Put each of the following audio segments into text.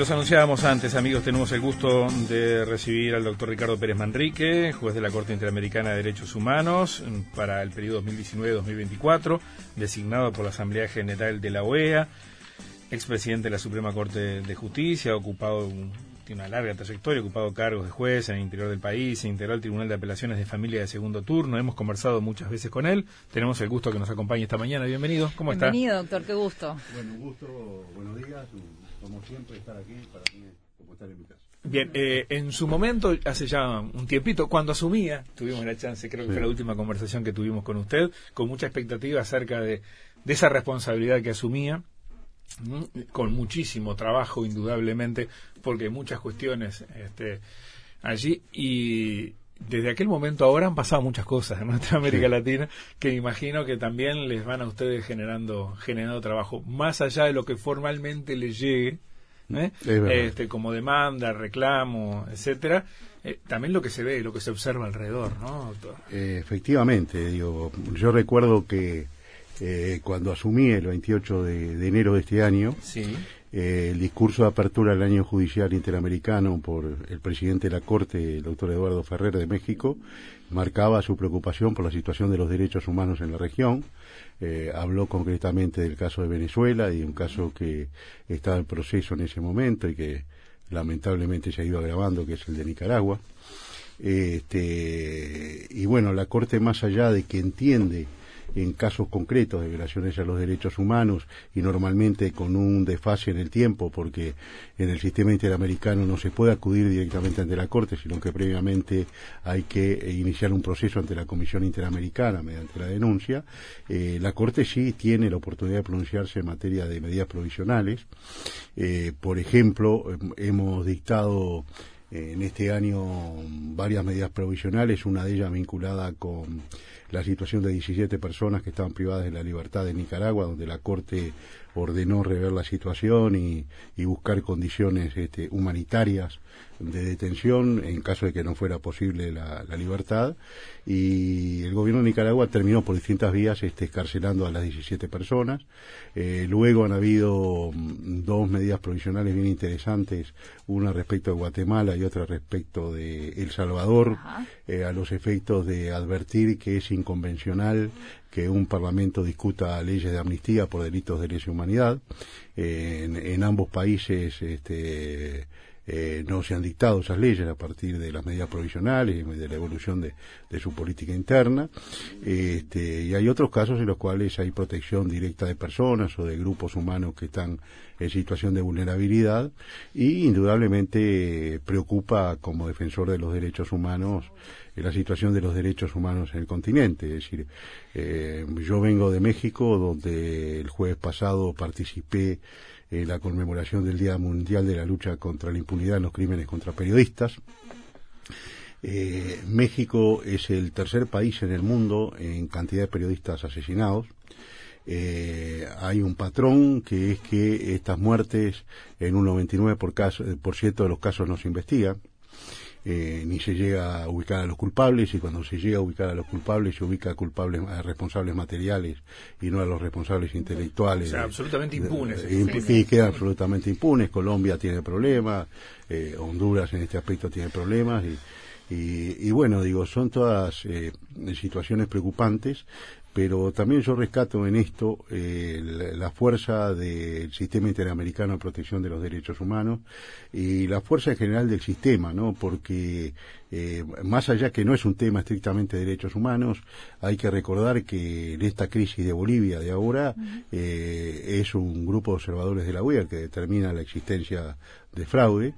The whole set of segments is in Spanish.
Los anunciábamos antes, amigos, tenemos el gusto de recibir al doctor Ricardo Pérez Manrique, juez de la Corte Interamericana de Derechos Humanos para el periodo 2019-2024, designado por la Asamblea General de la OEA, expresidente de la Suprema Corte de Justicia, ha ocupado tiene una larga trayectoria, ocupado cargos de juez en el interior del país, integró al Tribunal de Apelaciones de Familia de Segundo Turno, hemos conversado muchas veces con él, tenemos el gusto que nos acompañe esta mañana, bienvenido, ¿cómo está? Bienvenido, doctor, qué gusto. Bueno, un gusto, buenos días, como siempre, estar aquí para mí como estar en mi casa. Bien, eh, en su momento, hace ya un tiempito, cuando asumía, tuvimos la chance, creo que fue la última conversación que tuvimos con usted, con mucha expectativa acerca de, esa responsabilidad que asumía, con muchísimo trabajo, indudablemente, porque muchas cuestiones este, allí, y desde aquel momento ahora han pasado muchas cosas en nuestra América Latina que imagino que también les van a ustedes generando generando trabajo. Más allá de lo que formalmente les llegue ¿eh? este como demanda reclamo etcétera eh, también lo que se ve lo que se observa alrededor no eh, efectivamente digo yo recuerdo que cuando asumí el 28 de, de enero de este año sí eh, el discurso de apertura del año judicial interamericano por el presidente de la Corte, el doctor Eduardo Ferrer de México, marcaba su preocupación por la situación de los derechos humanos en la región. Eh, habló concretamente del caso de Venezuela y un caso que estaba en proceso en ese momento y que lamentablemente se ha ido agravando, que es el de Nicaragua. Este, y bueno, la Corte, más allá de que entiende en casos concretos de violaciones a los derechos humanos y normalmente con un desfase en el tiempo porque en el sistema interamericano no se puede acudir directamente ante la Corte, sino que previamente hay que iniciar un proceso ante la Comisión Interamericana mediante la denuncia. Eh, la Corte sí tiene la oportunidad de pronunciarse en materia de medidas provisionales. Eh, por ejemplo, hemos dictado eh, en este año varias medidas provisionales, una de ellas vinculada con la situación de 17 personas que estaban privadas de la libertad en Nicaragua, donde la Corte ordenó rever la situación y, buscar condiciones este, humanitarias de detención en caso de que no fuera posible la, libertad. Y el gobierno de Nicaragua terminó por distintas vías este, escarcelando a las 17 personas. Eh, luego han habido mm, dos medidas provisionales bien interesantes, una respecto de Guatemala y otra respecto de El Salvador, eh, a los efectos de advertir que es inconvencional que un parlamento discuta leyes de amnistía por delitos de lesa humanidad. Eh, en, ambos países este, eh, no se han dictado esas leyes a partir de las medidas provisionales y de la evolución de, su política interna. Este, y hay otros casos en los cuales hay protección directa de personas o de grupos humanos que están en situación de vulnerabilidad y indudablemente preocupa como defensor de los derechos humanos la situación de los derechos humanos en el continente. Es decir, eh, yo vengo de México, donde el jueves pasado participé en la conmemoración del Día Mundial de la Lucha contra la Impunidad en los Crímenes contra Periodistas. Eh, México es el tercer país en el mundo en cantidad de periodistas asesinados. Eh, hay un patrón que es que estas muertes en un 99% por, caso, por ciento de los casos no se investigan eh, ni se llega a ubicar a los culpables y cuando se llega a ubicar a los culpables se ubica a culpables a responsables materiales y no a los responsables intelectuales. O sea, absolutamente impunes. sí, quedan absolutamente impunes. Colombia tiene problemas, eh, Honduras en este aspecto tiene problemas y, y, bueno, digo, son todas eh, situaciones preocupantes pero también yo rescato en esto eh, la, fuerza del sistema interamericano de protección de los derechos humanos y la fuerza en general del sistema, ¿no? Porque eh, más allá que no es un tema estrictamente de derechos humanos, hay que recordar que en esta crisis de Bolivia de ahora eh, es un grupo de observadores de la OEA que determina la existencia de fraude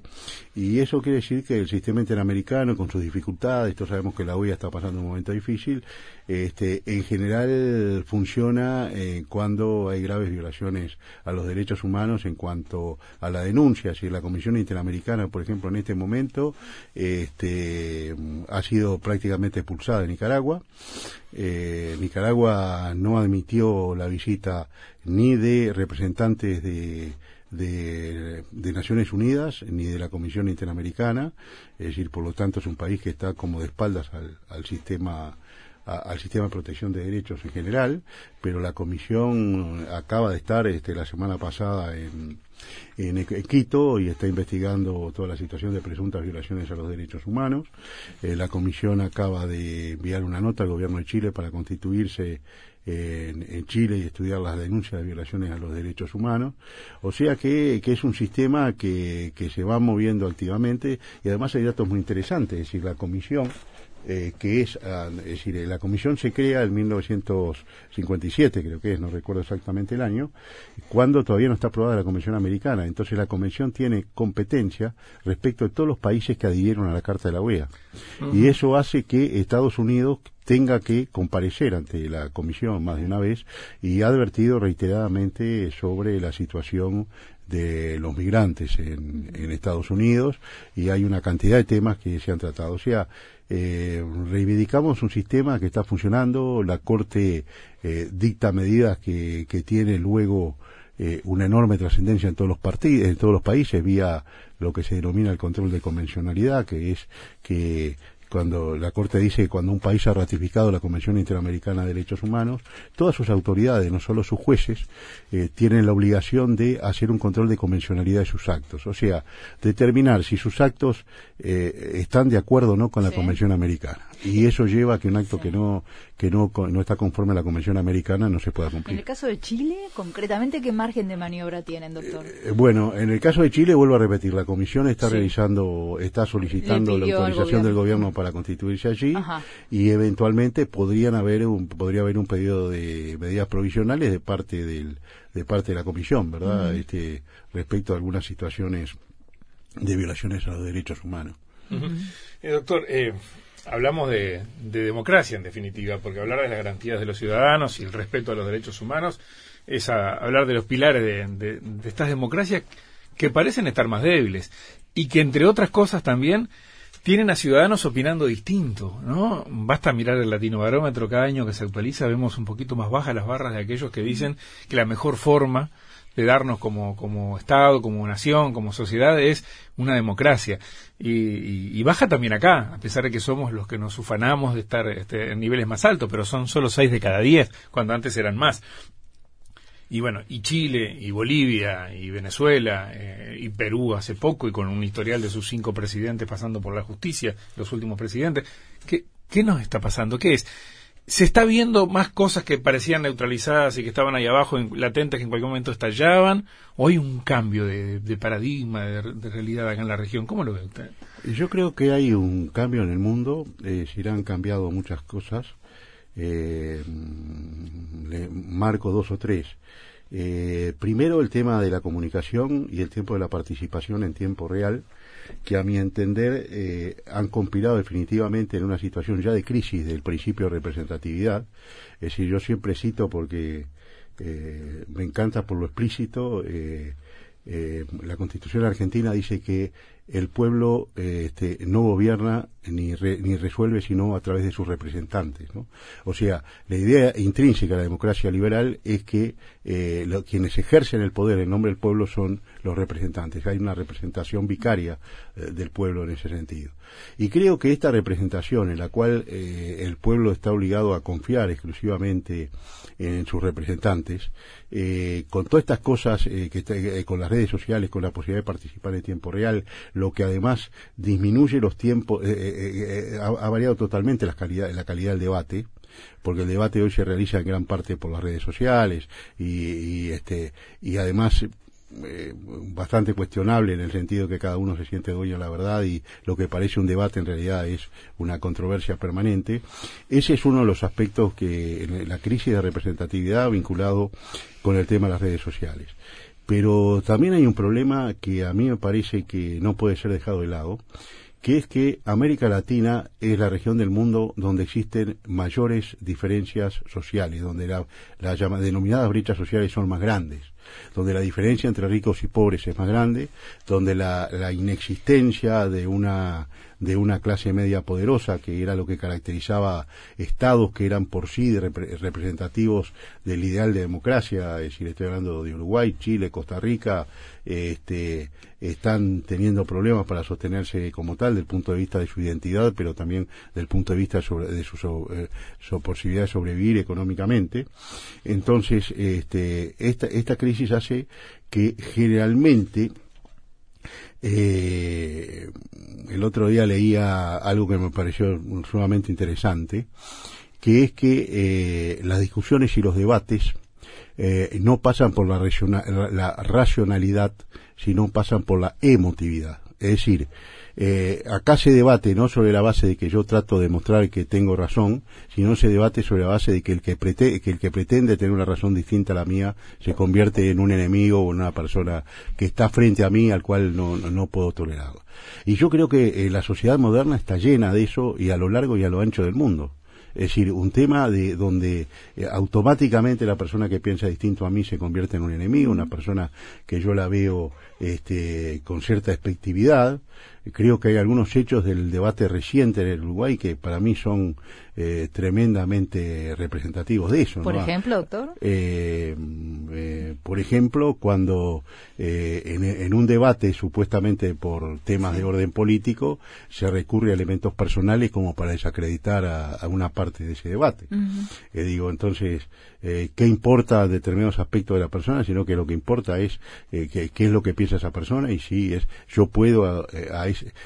y eso quiere decir que el sistema interamericano con sus dificultades, todos sabemos que la OEA está pasando un momento difícil, este, en general funciona eh, cuando hay graves violaciones a los derechos humanos en cuanto a la denuncia, si la Comisión Interamericana, por ejemplo, en este momento, este, ha sido prácticamente expulsada de Nicaragua. Eh, Nicaragua no admitió la visita ni de representantes de, de, Naciones Unidas ni de la Comisión Interamericana, es decir, por lo tanto es un país que está como de espaldas al, sistema al sistema de protección de derechos en general, pero la Comisión acaba de estar este, la semana pasada en, en, Quito y está investigando toda la situación de presuntas violaciones a los derechos humanos. Eh, la Comisión acaba de enviar una nota al Gobierno de Chile para constituirse en, Chile y estudiar las denuncias de violaciones a los derechos humanos. O sea que, que es un sistema que, que se va moviendo activamente y además hay datos muy interesantes. Es decir, la Comisión eh, que es, ah, es decir, la comisión se crea en 1957, creo que es, no recuerdo exactamente el año, cuando todavía no está aprobada la Convención Americana. Entonces la Convención tiene competencia respecto de todos los países que adhirieron a la Carta de la OEA. Y eso hace que Estados Unidos tenga que comparecer ante la comisión más de una vez y ha advertido reiteradamente sobre la situación de los migrantes en, en Estados Unidos y hay una cantidad de temas que se han tratado. O sea, eh, reivindicamos un sistema que está funcionando, la Corte eh, dicta medidas que, que tiene luego eh, una enorme trascendencia en todos los partidos, en todos los países vía lo que se denomina el control de convencionalidad, que es que cuando la Corte dice que cuando un país ha ratificado la Convención Interamericana de Derechos Humanos, todas sus autoridades, no solo sus jueces, eh, tienen la obligación de hacer un control de convencionalidad de sus actos, o sea, determinar si sus actos eh, están de acuerdo o no con la Convención Americana. Y eso lleva a que un acto que no que no, no está conforme a la Convención Americana no se pueda cumplir. En el caso de Chile, concretamente, ¿qué margen de maniobra tienen, doctor? Eh, bueno, en el caso de Chile, vuelvo a repetir, la Comisión está realizando, está solicitando la autorización del gobierno para constituirse allí y eventualmente podrían haber un, podría haber un pedido de medidas provisionales de parte del, de parte de la Comisión, ¿verdad? Este, respecto a algunas situaciones de violaciones a los derechos humanos. Eh, doctor, eh, hablamos de, democracia en definitiva, porque hablar de las garantías de los ciudadanos y el respeto a los derechos humanos es hablar de los pilares de, estas democracias que parecen estar más débiles y que entre otras cosas también tienen a ciudadanos opinando distinto, ¿no? Basta mirar el latino barómetro cada año que se actualiza, vemos un poquito más bajas las barras de aquellos que dicen que la mejor forma de darnos como, como Estado, como nación, como sociedad, es una democracia. Y, baja también acá, a pesar de que somos los que nos ufanamos de estar este, en niveles más altos, pero son solo seis de cada diez, cuando antes eran más. Y bueno, y Chile, y Bolivia, y Venezuela, eh, y Perú hace poco, y con un historial de sus cinco presidentes pasando por la justicia, los últimos presidentes. ¿Qué, qué nos está pasando? ¿Qué es? Se está viendo más cosas que parecían neutralizadas y que estaban ahí abajo, latentes, que en cualquier momento estallaban, o hay un cambio de, paradigma, de, realidad acá en la región. ¿Cómo lo ve usted? Yo creo que hay un cambio en el mundo, eh, se han cambiado muchas cosas. Eh, le marco dos o tres. Eh, primero el tema de la comunicación y el tiempo de la participación en tiempo real que a mi entender eh, han compilado definitivamente en una situación ya de crisis del principio de representatividad. Es decir, yo siempre cito porque eh, me encanta por lo explícito, eh, la Constitución argentina dice que el pueblo este, no gobierna ni, ni resuelve sino a través de sus representantes. ¿no? O sea, la idea intrínseca de la democracia liberal es que quienes ejercen el poder en nombre del pueblo son los representantes. Hay una representación vicaria eh, del pueblo en ese sentido. Y creo que esta representación en la cual eh, el pueblo está obligado a confiar exclusivamente en sus representantes, eh, con todas estas cosas, que con las redes sociales, con la posibilidad de participar en tiempo real, lo que además disminuye los tiempos, ha, variado totalmente la calidad, la calidad del debate, porque el debate hoy se realiza en gran parte por las redes sociales y, este y además eh, bastante cuestionable en el sentido que cada uno se siente dueño de la verdad y lo que parece un debate en realidad es una controversia permanente. Ese es uno de los aspectos que en la crisis de representatividad vinculado con el tema de las redes sociales. Pero también hay un problema que a mí me parece que no puede ser dejado de lado, que es que América Latina es la región del mundo donde existen mayores diferencias sociales, donde las denominadas brechas sociales son más grandes. Donde la diferencia entre ricos y pobres es más grande, donde la, inexistencia de una de una clase media poderosa, que era lo que caracterizaba estados que eran por sí representativos del ideal de democracia, es decir, estoy hablando de Uruguay, Chile, Costa Rica, este, están teniendo problemas para sostenerse como tal, del punto de vista de su identidad, pero también del punto de vista de su, eh, posibilidad de sobrevivir económicamente. Entonces, este, esta, esta crisis hace que generalmente eh, el otro día leía algo que me pareció sumamente interesante, que es que eh, las discusiones y los debates eh, no pasan por la, la, racionalidad, sino pasan por la emotividad. Es decir, eh, acá se debate no sobre la base de que yo trato de mostrar que tengo razón, sino se debate sobre la base de que el que, que el que pretende tener una razón distinta a la mía se convierte en un enemigo o en una persona que está frente a mí al cual no, no, puedo tolerar. Y yo creo que eh, la sociedad moderna está llena de eso y a lo largo y a lo ancho del mundo. Es decir, un tema de donde eh, automáticamente la persona que piensa distinto a mí se convierte en un enemigo, una persona que yo la veo este, con cierta expectividad. Creo que hay algunos hechos del debate reciente en el Uruguay que para mí son eh, tremendamente representativos de eso. Por ejemplo, doctor. Eh, eh, por ejemplo, cuando en, un debate supuestamente por temas de orden político se recurre a elementos personales como para desacreditar a, una parte de ese debate. digo, entonces, ¿qué importa determinados aspectos de la persona? Sino que lo que importa es qué, es lo que piensa esa persona y si es yo puedo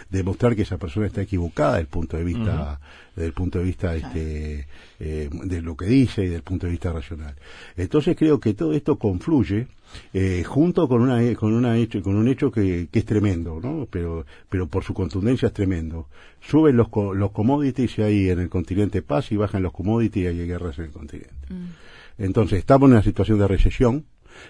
demostrar que esa persona está equivocada desde el punto de vista desde el punto de vista este, eh, de lo que dice y del punto de vista racional. Entonces creo que todo esto confluye eh, junto con una con una hecho con un hecho que, es tremendo, ¿no? Pero pero por su contundencia es tremendo. Suben los los commodities y hay en el continente paz y bajan los commodities y hay guerras en el continente. Mm. Entonces estamos en una situación de recesión.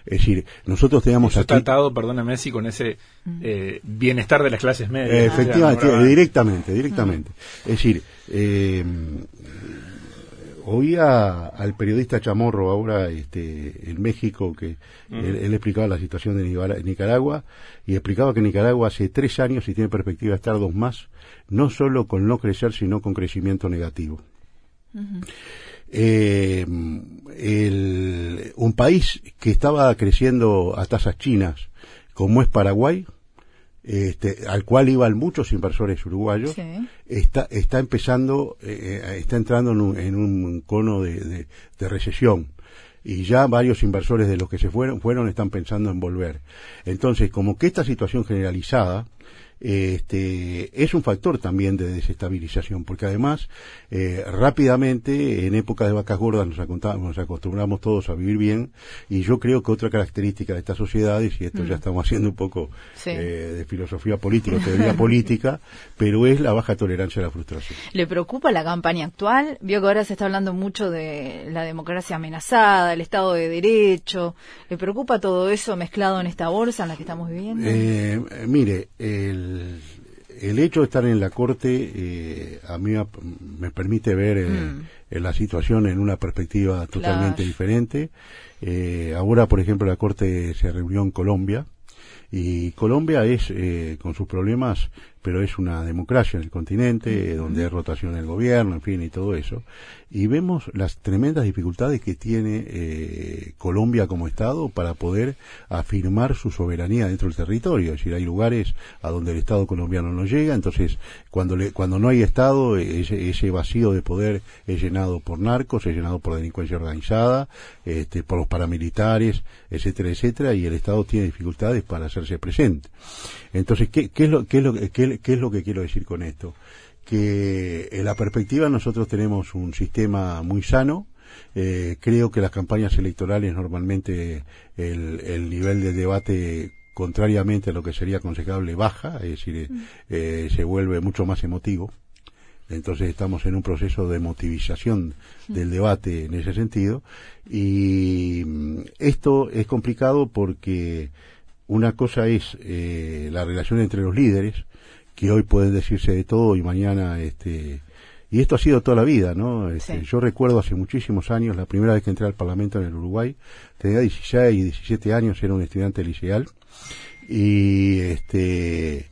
Es decir, nosotros teníamos Eso aquí... tratado, perdóname, Messi, con ese eh, bienestar de las clases medias. efectivamente, directamente, directamente. Es decir, eh, oía al periodista Chamorro ahora este, en México que él, explicaba la situación de Nicaragua y explicaba que Nicaragua hace tres años y tiene perspectiva de estar dos más, no solo con no crecer, sino con crecimiento negativo eh, un país que estaba creciendo a tasas chinas, como es Paraguay, este, al cual iban muchos inversores uruguayos, está, está empezando, eh, eh, está entrando en un, en un cono de, de, recesión. Y ya varios inversores de los que se fueron, fueron están pensando en volver. Entonces, como que esta situación generalizada, este, es un factor también de desestabilización, porque además eh, rápidamente en época de vacas gordas nos, nos, acostumbramos todos a vivir bien y yo creo que otra característica de estas sociedades, y esto ya mm. estamos haciendo un poco eh, de filosofía política, teoría política, pero es la baja tolerancia a la frustración. ¿Le preocupa la campaña actual? Vio que ahora se está hablando mucho de la democracia amenazada, el Estado de Derecho. ¿Le preocupa todo eso mezclado en esta bolsa en la que estamos viviendo? Eh, mire, el el, hecho de estar en la Corte eh, a mí me permite ver eh, mm. la situación en una perspectiva totalmente diferente. Eh, ahora, por ejemplo, la Corte se reunió en Colombia y Colombia es, con sus problemas, pero es una democracia en el continente, donde hay rotación en el gobierno, en fin, y todo eso. Y vemos las tremendas dificultades que tiene eh, Colombia como Estado para poder afirmar su soberanía dentro del territorio. Es decir, hay lugares a donde el Estado colombiano no llega, entonces cuando, le, cuando no hay Estado, ese, vacío de poder es llenado por narcos, es llenado por delincuencia organizada, este, por los paramilitares, etcétera, etcétera, y el Estado tiene dificultades para hacerse presente. Entonces, ¿qué, qué es lo, qué es lo, ¿Qué es lo que quiero decir con esto? Que en la perspectiva nosotros tenemos un sistema muy sano, eh, creo que las campañas electorales normalmente el, nivel de debate contrariamente a lo que sería aconsejable baja, es decir, mm. eh, se vuelve mucho más emotivo. Entonces estamos en un proceso de motivización mm. del debate en ese sentido. Y mm, esto es complicado porque una cosa es eh, la relación entre los líderes, que hoy pueden decirse de todo y mañana este y esto ha sido toda la vida, ¿no? Este, Sí. Yo recuerdo hace muchísimos años, la primera vez que entré al Parlamento en el Uruguay, tenía 16 y 17 años, era un estudiante liceal, y este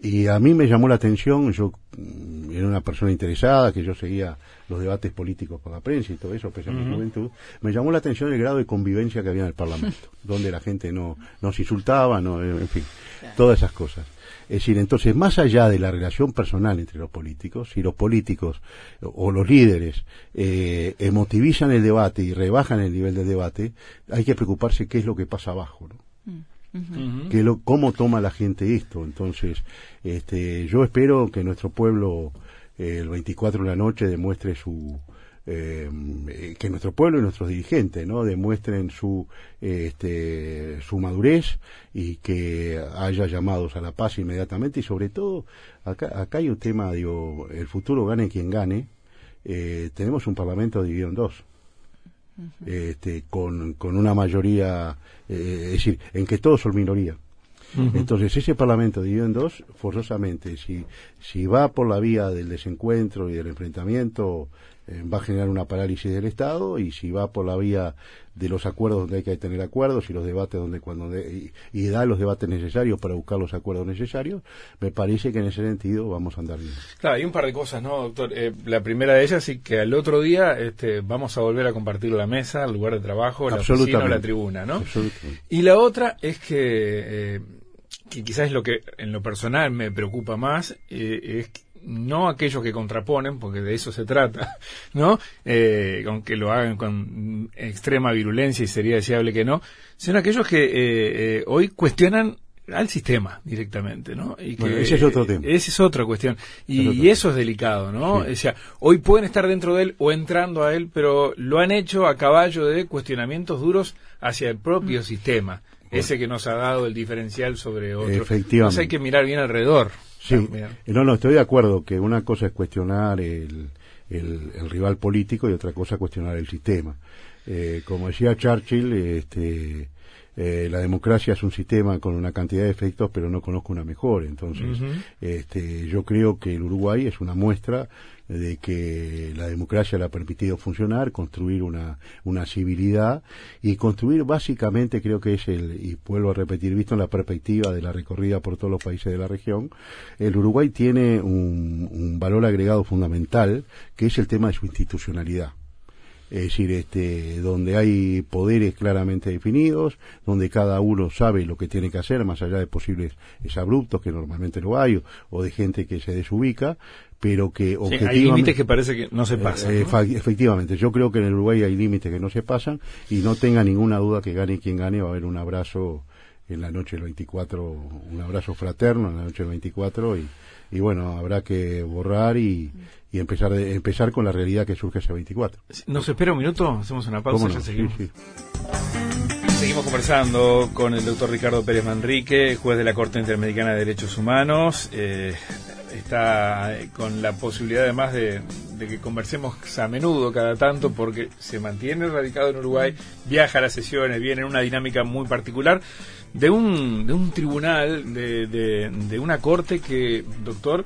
y a mí me llamó la atención, yo mm, era una persona interesada, que yo seguía los debates políticos por la prensa y todo eso, pese a mi juventud, me llamó la atención el grado de convivencia que había en el Parlamento, donde la gente no, no se insultaba, no, en fin, todas esas cosas. Es decir, entonces, más allá de la relación personal entre los políticos, si los políticos o los líderes eh, emotivizan el debate y rebajan el nivel del debate, hay que preocuparse qué es lo que pasa abajo, ¿no? Que lo, cómo toma la gente esto. Entonces, este, yo espero que nuestro pueblo eh, el 24 de la noche demuestre su eh, que nuestro pueblo y nuestros dirigentes no demuestren su eh, este, su madurez y que haya llamados a la paz inmediatamente. Y sobre todo acá acá hay un tema digo el futuro gane quien gane eh, tenemos un parlamento dividido en dos. Este, con, con una mayoría, eh, es decir, en que todos son minoría. Entonces, ese Parlamento dividido en dos, forzosamente, si, si va por la vía del desencuentro y del enfrentamiento, eh, va a generar una parálisis del Estado, y si va por la vía de los acuerdos donde hay que tener acuerdos y los debates donde cuando de- y, y da los debates necesarios para buscar los acuerdos necesarios, me parece que en ese sentido vamos a andar bien. Claro, hay un par de cosas, ¿no, doctor? Eh, la primera de ellas sí que al otro día este, vamos a volver a compartir la mesa, el lugar de trabajo, la oficina o la tribuna, ¿no? Y la otra es que, eh, que quizás es lo que en lo personal me preocupa más, eh, es que no aquellos que contraponen, porque de eso se trata, ¿no? Eh, aunque lo hagan con extrema virulencia y sería deseable que no, sino aquellos que eh, eh, hoy cuestionan al sistema directamente, ¿no? Y que, Bueno, ese es otro tema. Esa es otra cuestión. Y, Es otro y eso es delicado, ¿no? Sí. O sea, hoy pueden estar dentro de él o entrando a él, pero lo han hecho a caballo de cuestionamientos duros hacia el propio sistema. Ese que nos ha dado el diferencial sobre otro. Efectivamente. Entonces hay que mirar bien alrededor. Sí, también. eh, no, no, estoy de acuerdo que una cosa es cuestionar el, el, el rival político y otra cosa cuestionar el sistema. Eh, como decía Churchill, este, eh, la democracia es un sistema con una cantidad de efectos, pero no conozco una mejor. Entonces, este, yo creo que el Uruguay es una muestra de que la democracia le ha permitido funcionar, construir una, una civilidad y construir básicamente, creo que es el, y vuelvo a repetir, visto en la perspectiva de la recorrida por todos los países de la región, el Uruguay tiene un, un valor agregado fundamental que es el tema de su institucionalidad. Es decir, este, donde hay poderes claramente definidos, donde cada uno sabe lo que tiene que hacer, más allá de posibles abruptos, que normalmente lo hay, o, o de gente que se desubica, pero que Sí, objetivamente... hay límites que parece que no se pasan. Eh, ¿no? efa- efectivamente, yo creo que en el Uruguay hay límites que no se pasan y no tenga ninguna duda que gane quien gane, va a haber un abrazo en la noche del 24, un abrazo fraterno en la noche del 24 y, y bueno, habrá que borrar y, y empezar, de- empezar con la realidad que surge ese 24. ¿Nos espera un minuto? Hacemos una pausa ¿Cómo y no? Sí, seguimos. sí. Seguimos conversando con el doctor Ricardo Pérez Manrique, juez de la Corte Interamericana de Derechos Humanos. Eh, está eh, con la posibilidad además de, que conversemos a menudo, cada tanto, porque se mantiene radicado en Uruguay, viaja a las sesiones, viene en una dinámica muy particular de un, de un tribunal, de, de, una corte que, doctor,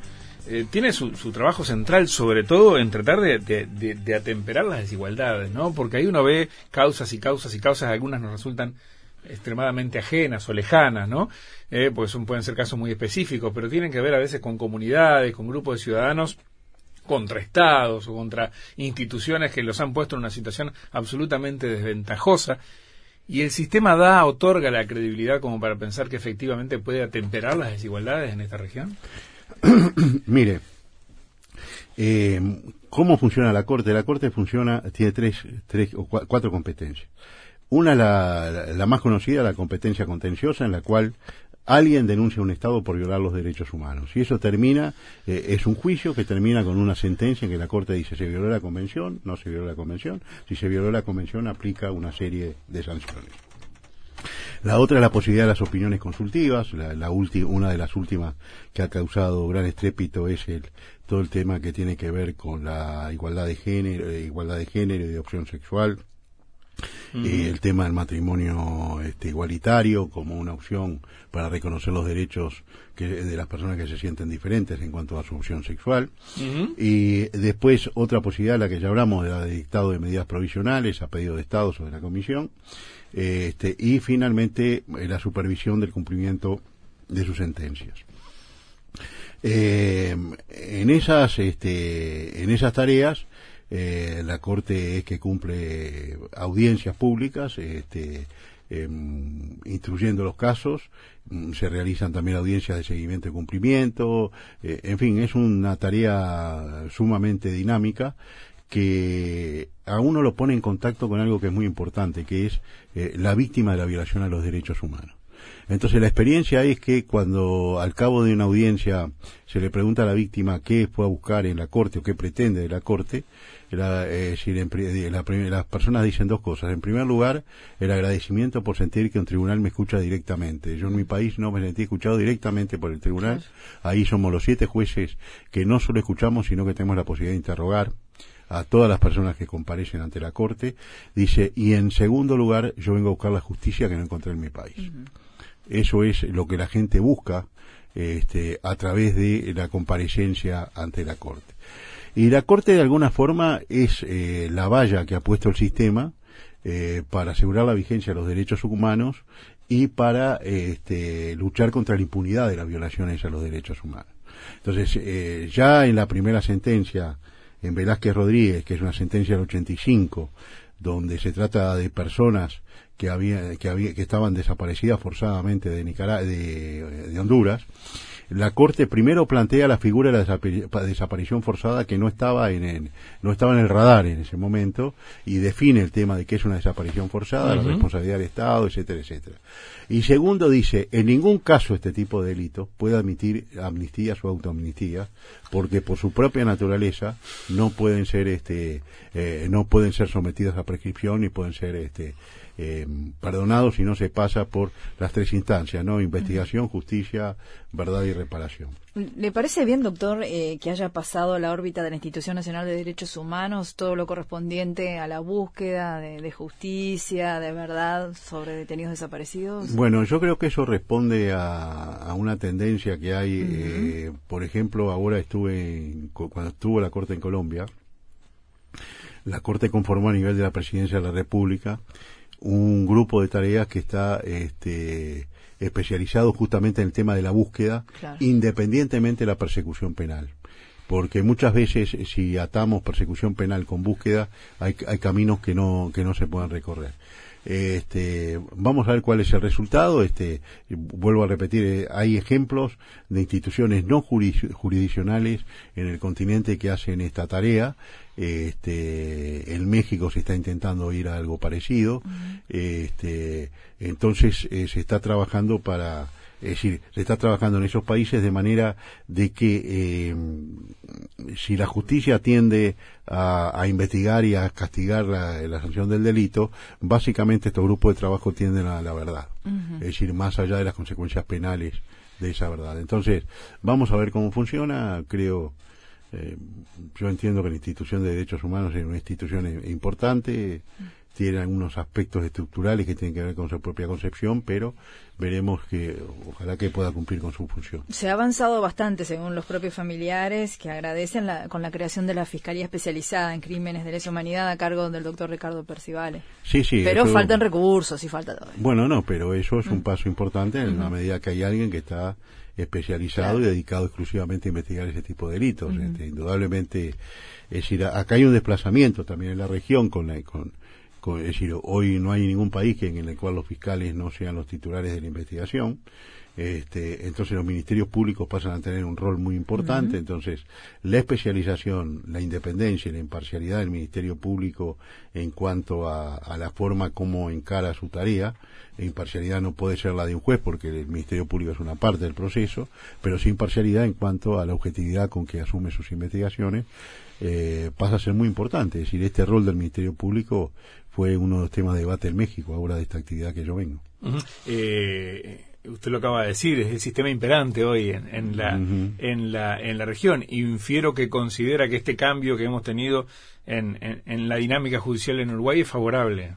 eh, tiene su, su trabajo central sobre todo en tratar de- de- de atemperar las desigualdades, ¿no? Porque ahí uno ve causas y causas y causas, algunas nos resultan extremadamente ajenas o lejanas, ¿no? Eh, pues son, pueden ser casos muy específicos, pero tienen que ver a veces con comunidades, con grupos de ciudadanos contra estados o contra instituciones que los han puesto en una situación absolutamente desventajosa y el sistema da, otorga la credibilidad como para pensar que efectivamente puede atemperar las desigualdades en esta región. Mire, eh, ¿cómo funciona la Corte? La Corte funciona, tiene tres, tres o cua- cuatro competencias. Una, la- la más conocida, la competencia contenciosa, en la cual alguien denuncia a un Estado por violar los derechos humanos. Y eso termina, eh, es un juicio que termina con una sentencia en que la Corte dice se violó la Convención, no se violó la Convención. Si se violó la Convención, aplica una serie de sanciones. La otra es la posibilidad de las opiniones consultivas. La, la ulti- una de las últimas que ha causado gran estrépito es el, todo el tema que tiene que ver con la igualdad de género, eh, igualdad de género y de opción sexual. Eh, el tema del matrimonio este, igualitario como una opción para reconocer los derechos que, de las personas que se sienten diferentes en cuanto a su opción sexual. Y después otra posibilidad, la que ya hablamos, de la de dictado de medidas provisionales a pedido de Estado sobre la Comisión. Este, y finalmente eh, la supervisión del cumplimiento de sus sentencias. Eh, en esas este, en esas tareas eh, la corte es que cumple audiencias públicas este, em, instruyendo los casos mm, se realizan también audiencias de seguimiento y cumplimiento eh, en fin es una tarea sumamente dinámica que a uno lo pone en contacto con algo que es muy importante que es la víctima de la violación a los derechos humanos entonces la experiencia es que cuando al cabo de una audiencia se le pregunta a la víctima qué fue a buscar en la corte o qué pretende de la corte, la, eh, las personas dicen dos cosas. En primer lugar, el agradecimiento por sentir que un tribunal me escucha directamente. Yo en mi país no me sentí escuchado directamente por el tribunal. Ahí somos los siete jueces que no solo escuchamos, sino que tenemos la posibilidad de interrogar a todas las personas que comparecen ante la Corte. Dice, y en segundo lugar, yo vengo a buscar la justicia que no encontré en mi país. Eso es lo que la gente busca este, a través de la comparecencia ante la Corte. Y la Corte de alguna forma es eh, la valla que ha puesto el sistema eh, para asegurar la vigencia de los derechos humanos y para este, luchar contra la impunidad de las violaciones a los derechos humanos. Entonces, eh, ya en la primera sentencia, en Velázquez Rodríguez, que es una sentencia del 85, donde se trata de personas que había, que había, que estaban desaparecidas forzadamente de Nicaragua, de, de Honduras, la Corte primero plantea la figura de la desaparición forzada que no estaba en el, no estaba en el radar en ese momento y define el tema de qué es una desaparición forzada, la responsabilidad del Estado, etcétera, etcétera. Y segundo dice, en ningún caso este tipo de delito puede admitir amnistías o autoamnistías porque por su propia naturaleza no pueden ser este eh, no pueden ser sometidas a prescripción ni pueden ser este eh, perdonado si no se pasa por las tres instancias, ¿no? Investigación, justicia, verdad y reparación. ¿Le parece bien, doctor, eh, que haya pasado a la órbita de la Institución Nacional de Derechos Humanos todo lo correspondiente a la búsqueda de, justicia, de verdad sobre detenidos desaparecidos? Bueno, yo creo que eso responde a, una tendencia que hay. Eh, por ejemplo, ahora estuve, cuando estuvo la Corte en Colombia, la Corte conformó a nivel de la Presidencia de la República un grupo de tareas que está este, especializado justamente en el tema de la búsqueda, independientemente de la persecución penal. Porque muchas veces si atamos persecución penal con búsqueda, hay, hay caminos que no, que no se pueden recorrer. Este, vamos a ver cuál es el resultado. Este, vuelvo a repetir, eh, hay ejemplos de instituciones no jurisdiccionales en el continente que hacen esta tarea. Este, en México se está intentando ir a algo parecido. Este, entonces eh, se está trabajando para es decir, se está trabajando en esos países de manera de que eh, si la justicia tiende a, investigar y a castigar la, sanción del delito, básicamente estos grupos de trabajo tienden a la verdad. Es decir, más allá de las consecuencias penales de esa verdad. Entonces, vamos a ver cómo funciona. Creo, eh, yo entiendo que la institución de derechos humanos es una institución importante tiene algunos aspectos estructurales que tienen que ver con su propia concepción, pero veremos que ojalá que pueda cumplir con su función. Se ha avanzado bastante, según los propios familiares, que agradecen con la creación de la Fiscalía Especializada en Crímenes de Lesa Humanidad a cargo del doctor Ricardo Percivale. Sí, sí. Pero faltan recursos y falta todo. Bueno, no, pero eso es un mm. paso importante en la medida que hay alguien que está especializado y dedicado exclusivamente a investigar ese tipo de delitos. Este, indudablemente, es decir, acá hay un desplazamiento también en la región con la, con, es decir, hoy no hay ningún país en el cual los fiscales no sean los titulares de la investigación. Este, entonces los ministerios públicos pasan a tener un rol muy importante. Entonces, la especialización, la independencia y la imparcialidad del Ministerio Público en cuanto a, la forma como encara su tarea, la imparcialidad no puede ser la de un juez porque el Ministerio Público es una parte del proceso, pero sí imparcialidad en cuanto a la objetividad con que asume sus investigaciones, eh, pasa a ser muy importante. Es decir, este rol del Ministerio Público fue uno de los temas de debate en México, ahora de esta actividad que yo vengo. Eh, usted lo acaba de decir, es el sistema imperante hoy en, la, en, la, en la región. Infiero que considera que este cambio que hemos tenido en, en, la dinámica judicial en Uruguay es favorable.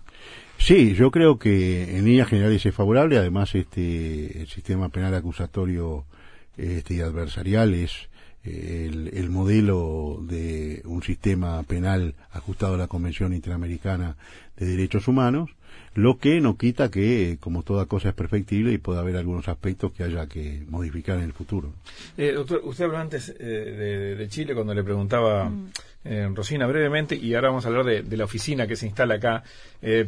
Sí, yo creo que en líneas generales es favorable. Además, este el sistema penal acusatorio este, y adversarial es eh, el, modelo de un sistema penal ajustado a la Convención Interamericana de Derechos Humanos lo que no quita que, como toda cosa es perfectible y puede haber algunos aspectos que haya que modificar en el futuro. Eh, doctor, usted habló antes eh, de, Chile cuando le preguntaba mm. eh, Rosina brevemente y ahora vamos a hablar de, de la oficina que se instala acá,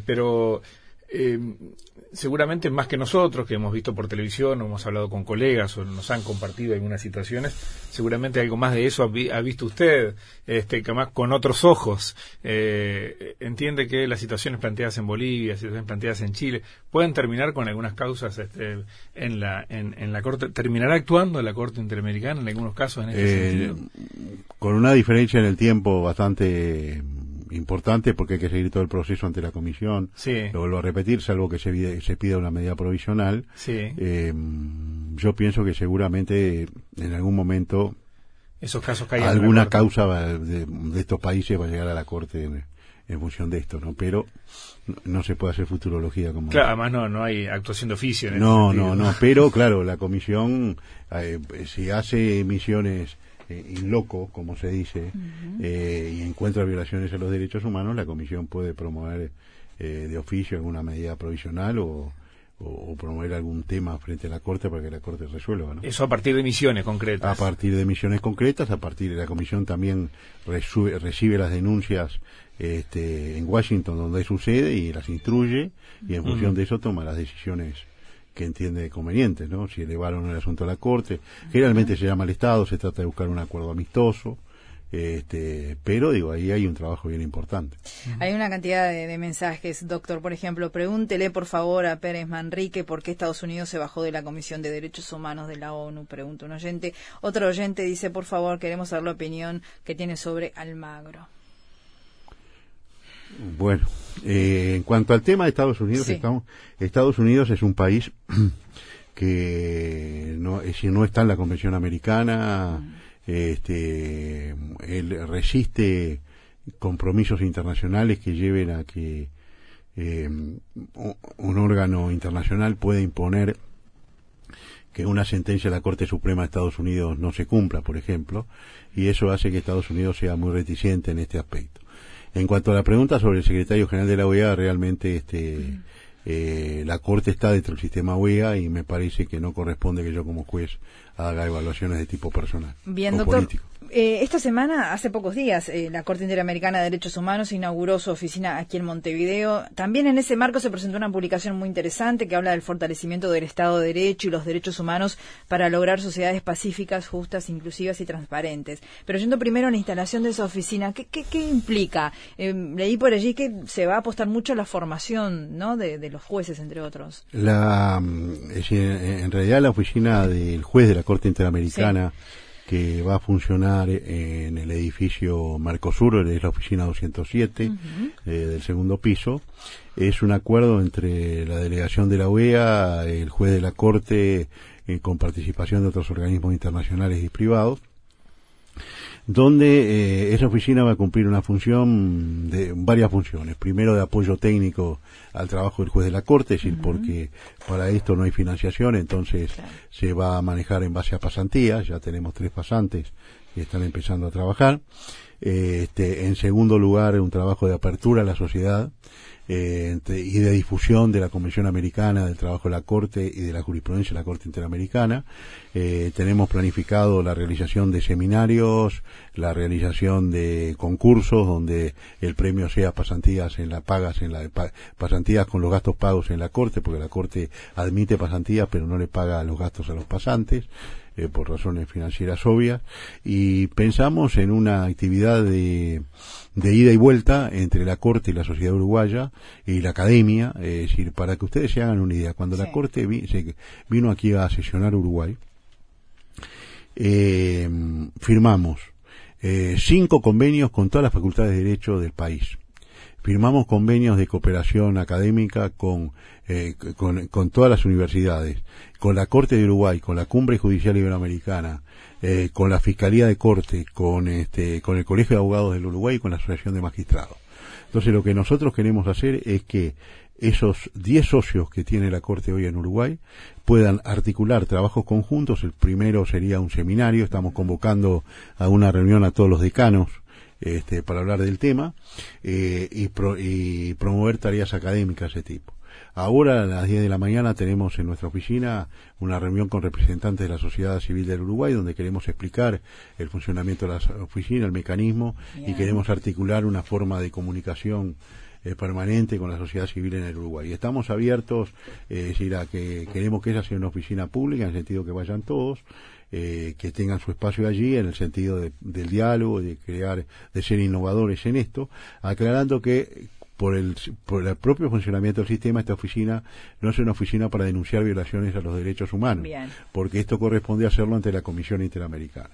pero eh, seguramente más que nosotros, que hemos visto por televisión, o hemos hablado con colegas o nos han compartido algunas situaciones, seguramente algo más de eso ha, visto usted, este, que más con otros ojos. Eh, entiende que las situaciones planteadas en Bolivia, situaciones planteadas en Chile, pueden terminar con algunas causas este, en, la, en, la Corte, terminará actuando en la Corte Interamericana en algunos casos en este eh, sentido. Con una diferencia en el tiempo bastante importante porque hay que seguir todo el proceso ante la comisión. Lo vuelvo a repetir, salvo que se, se pida una medida provisional. Eh, yo pienso que seguramente en algún momento esos casos alguna causa de, estos países va a llegar a la corte en, función de esto, ¿no? Pero no, se puede hacer futurología como. Claro, además no, no hay actuación de oficio. En no, no, no. Pero claro, la comisión eh, si hace emisiones eh, loco, como se dice, eh, y encuentra violaciones a los derechos humanos, la Comisión puede promover eh, de oficio alguna medida provisional o, promover algún tema frente a la Corte para que la Corte resuelva. Eso a partir de misiones concretas. A partir de misiones concretas, a partir de la Comisión también recibe las denuncias este, en Washington donde sucede y las instruye y en función de eso toma las decisiones que entiende conveniente, ¿no? Si elevaron el asunto a la Corte. Generalmente se llama al Estado, se trata de buscar un acuerdo amistoso. Este, pero digo, ahí hay un trabajo bien importante. Hay una cantidad de, mensajes, doctor. Por ejemplo, pregúntele por favor a Pérez Manrique por qué Estados Unidos se bajó de la Comisión de Derechos Humanos de la ONU, pregunta un oyente. Otro oyente dice, por favor, queremos saber la opinión que tiene sobre Almagro. Bueno, eh, en cuanto al tema de Estados Unidos, estamos, Estados Unidos es un país que no, si no está en la Convención Americana, este, él resiste compromisos internacionales que lleven a que eh, un órgano internacional pueda imponer que una sentencia de la Corte Suprema de Estados Unidos no se cumpla, por ejemplo, y eso hace que Estados Unidos sea muy reticente en este aspecto. En cuanto a la pregunta sobre el secretario general de la OEA, realmente este, eh, la Corte está dentro del sistema OEA y me parece que no corresponde que yo como juez haga evaluaciones de tipo personal Bien, o político. Eh, esta semana, hace pocos días, eh, la Corte Interamericana de Derechos Humanos inauguró su oficina aquí en Montevideo. También en ese marco se presentó una publicación muy interesante que habla del fortalecimiento del Estado de Derecho y los derechos humanos para lograr sociedades pacíficas, justas, inclusivas y transparentes. Pero yendo primero a la instalación de esa oficina, ¿qué, qué, implica? Eh, leí por allí que se va a apostar mucho a la formación ¿no? de, los jueces, entre otros. La, mm, en realidad la oficina del juez de la Corte Interamericana que va a funcionar en el edificio Mercosur, es la oficina 207 eh, del segundo piso. Es un acuerdo entre la delegación de la UEA, el juez de la Corte, eh, con participación de otros organismos internacionales y privados, donde eh, esa oficina va a cumplir una función de varias funciones. Primero de apoyo técnico al trabajo del juez de la Corte, es decir, porque para esto no hay financiación, entonces se va a manejar en base a pasantías, ya tenemos tres pasantes que están empezando a trabajar. Este, en segundo lugar, un trabajo de apertura a la sociedad, eh, y de difusión de la Convención Americana del Trabajo de la Corte y de la jurisprudencia de la Corte Interamericana. Eh, tenemos planificado la realización de seminarios, la realización de concursos donde el premio sea pasantías en la pagas en la pasantías con los gastos pagos en la Corte, porque la Corte admite pasantías pero no le paga los gastos a los pasantes. Eh, por razones financieras obvias, y pensamos en una actividad de, de ida y vuelta entre la Corte y la sociedad uruguaya y la academia, es decir, para que ustedes se hagan una idea, cuando la Corte vino aquí a sesionar Uruguay, eh, firmamos eh, cinco convenios con todas las facultades de Derecho del país. Firmamos convenios de cooperación académica con, eh, con, con, todas las universidades, con la Corte de Uruguay, con la Cumbre Judicial Iberoamericana, eh, con la Fiscalía de Corte, con, este, con el Colegio de Abogados del Uruguay y con la Asociación de Magistrados. Entonces lo que nosotros queremos hacer es que esos 10 socios que tiene la Corte hoy en Uruguay puedan articular trabajos conjuntos. El primero sería un seminario, estamos convocando a una reunión a todos los decanos este, para hablar del tema eh, y, y, promover tareas académicas de ese tipo. Ahora a las 10 de la mañana tenemos en nuestra oficina una reunión con representantes de la sociedad civil del Uruguay donde queremos explicar el funcionamiento de la oficina, el mecanismo y queremos articular una forma de comunicación eh, permanente con la sociedad civil en el Uruguay. Estamos abiertos, eh, es decir, a que queremos que esa sea una oficina pública, en el sentido que vayan todos, eh, que tengan su espacio allí, en el sentido de, del diálogo, de crear, de ser innovadores en esto, aclarando que por el, por el propio funcionamiento del sistema, esta oficina no es una oficina para denunciar violaciones a los derechos humanos, Bien. porque esto corresponde hacerlo ante la Comisión Interamericana.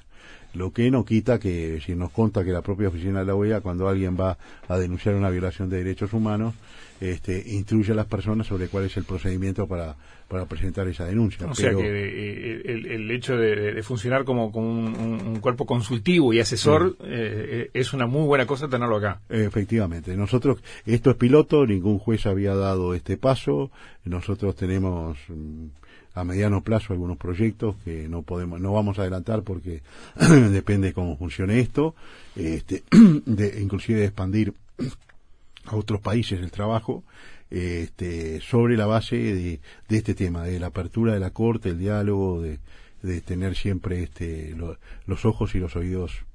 Lo que no quita que, si nos conta que la propia oficina de la OEA, cuando alguien va a denunciar una violación de derechos humanos, este, instruye a las personas sobre cuál es el procedimiento para, para presentar esa denuncia. O Pero- sea que eh, el, el hecho de, de funcionar como, como un, un- un cuerpo consultivo y asesor eh, es una muy buena cosa tenerlo acá. Efectivamente, nosotros, esto es piloto, ningún juez había dado este paso, nosotros tenemos mm, a mediano plazo algunos proyectos que no podemos, no vamos a adelantar porque depende cómo funcione esto, este, de, inclusive de expandir a otros países el trabajo, este, sobre la base de, de este tema, de la apertura de la corte, el diálogo, de, de tener siempre este, lo- los ojos y los oídos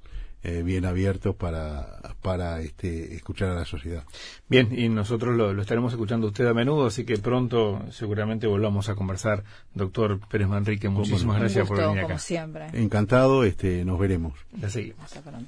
eh, bien abiertos para, para este, escuchar a la sociedad. Bien, y nosotros lo, lo estaremos escuchando usted a menudo, así que pronto seguramente volvamos a conversar. Doctor Pérez Manrique, muchísimas gracias por venir como acá. siempre. Encantado, este, nos veremos. La seguimos. Hasta pronto.